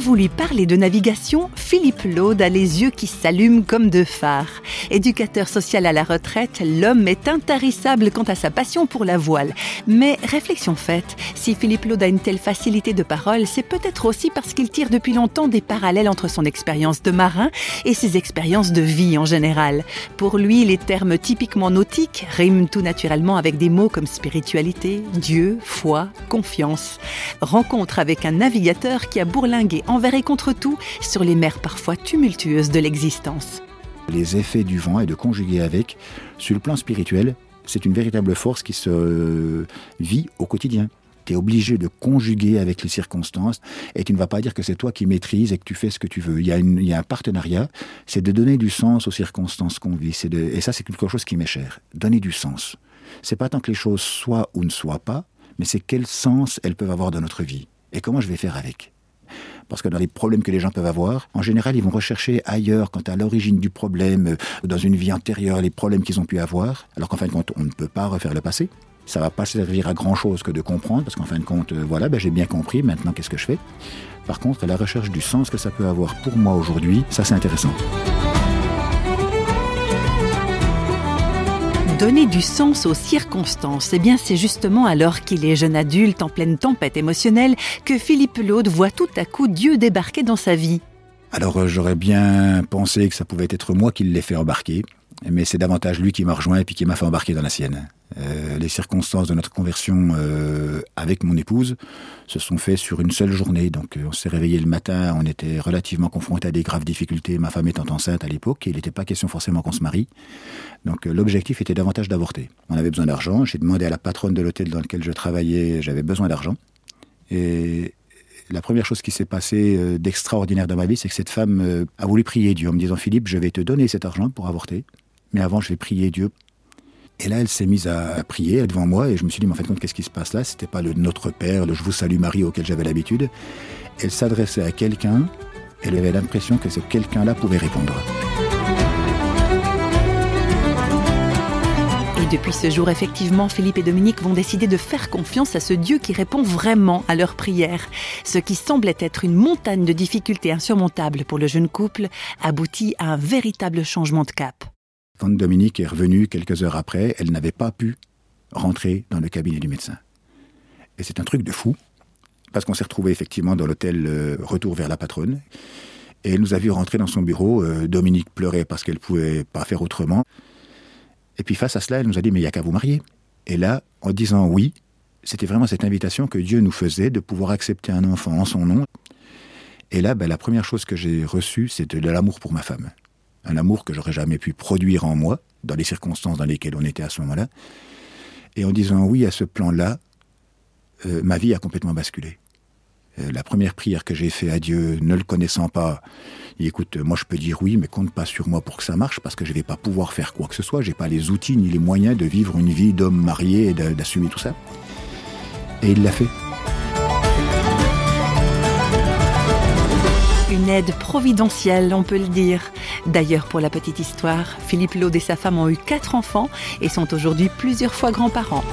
vous lui parlez de navigation, Philippe Laude a les yeux qui s'allument comme deux phares. Éducateur social à la retraite, l'homme est intarissable quant à sa passion pour la voile. Mais réflexion faite, si Philippe Laude a une telle facilité de parole, c'est peut-être aussi parce qu'il tire depuis longtemps des parallèles entre son expérience de marin et ses expériences de vie en général. Pour lui, les termes typiquement nautiques riment tout naturellement avec des mots comme spiritualité, Dieu, foi, confiance. Rencontre avec un navigateur qui a bourlingué envers et contre tout sur les mers parfois tumultueuses de l'existence. Les effets du vent et de conjuguer avec, sur le plan spirituel, c'est une véritable force qui se vit au quotidien. Tu es obligé de conjuguer avec les circonstances et tu ne vas pas dire que c'est toi qui maîtrises et que tu fais ce que tu veux. Il y a, un partenariat, c'est de donner du sens aux circonstances qu'on vit. Et ça, c'est quelque chose qui m'est cher. Donner du sens. C'est pas tant que les choses soient ou ne soient pas, mais c'est quel sens elles peuvent avoir dans notre vie et comment je vais faire avec? Parce que dans les problèmes que les gens peuvent avoir, en général, ils vont rechercher ailleurs, quant à l'origine du problème, euh, dans une vie antérieure, les problèmes qu'ils ont pu avoir, alors qu'en fin de compte, on ne peut pas refaire le passé. Ça va pas servir à grand chose que de comprendre, parce qu'en fin de compte, euh, voilà, ben, j'ai bien compris, maintenant qu'est-ce que je fais? Par contre, la recherche du sens que ça peut avoir pour moi aujourd'hui, ça c'est intéressant. Donner du sens aux circonstances, eh bien c'est justement alors qu'il est jeune adulte en pleine tempête émotionnelle que Philippe Laude voit tout à coup Dieu débarquer dans sa vie. Alors euh, j'aurais bien pensé que ça pouvait être moi qui l'ai fait embarquer, mais c'est davantage lui qui m'a rejoint et puis qui m'a fait embarquer dans la sienne. Euh, les circonstances de notre conversion euh, avec mon épouse se sont faites sur une seule journée. Donc euh, on s'est réveillé le matin, on était relativement confrontés à des graves difficultés, ma femme étant enceinte à l'époque, il n'était pas question forcément qu'on se marie. Donc l'objectif était davantage d'avorter. On avait besoin d'argent, j'ai demandé à la patronne de l'hôtel dans lequel je travaillais, j'avais besoin d'argent. Et la première chose qui s'est passée d'extraordinaire dans ma vie, c'est que cette femme a voulu prier Dieu en me disant Philippe, je vais te donner cet argent pour avorter, mais avant je vais prier Dieu. Et là, elle s'est mise à prier devant moi et je me suis dit, mais en fait, qu'est-ce qui se passe là? C'était pas le Notre Père, le Je vous salue Marie auquel j'avais l'habitude. Elle s'adressait à quelqu'un, elle avait l'impression que ce quelqu'un-là pouvait répondre. Et depuis ce jour, effectivement, Philippe et Dominique vont décider de faire confiance à ce Dieu qui répond vraiment à leurs prières. Ce qui semblait être une montagne de difficultés insurmontables pour le jeune couple aboutit à un véritable changement de cap. Quand Dominique est revenue quelques heures après, elle n'avait pas pu rentrer dans le cabinet du médecin. Et c'est un truc de fou, parce qu'on s'est retrouvé effectivement dans l'hôtel euh, Retour vers la patronne. Et elle nous a vu rentrer dans son bureau. Euh, Dominique pleurait parce qu'elle ne pouvait pas faire autrement. Et puis face à cela, elle nous a dit, mais il n'y a qu'à vous marier. Et là, en disant oui, c'était vraiment cette invitation que Dieu nous faisait de pouvoir accepter un enfant en son nom. Et là, ben, la première chose que j'ai reçue, c'était de l'amour pour ma femme un amour que j'aurais jamais pu produire en moi, dans les circonstances dans lesquelles on était à ce moment-là. Et en disant oui à ce plan-là, euh, ma vie a complètement basculé. Euh, la première prière que j'ai faite à Dieu, ne le connaissant pas, écoute, moi je peux dire oui, mais compte pas sur moi pour que ça marche, parce que je vais pas pouvoir faire quoi que ce soit, j'ai pas les outils ni les moyens de vivre une vie d'homme marié et d'assumer tout ça. Et il l'a fait. Une aide providentielle, on peut le dire. D'ailleurs, pour la petite histoire, Philippe Laude et sa femme ont eu quatre enfants et sont aujourd'hui plusieurs fois grands-parents.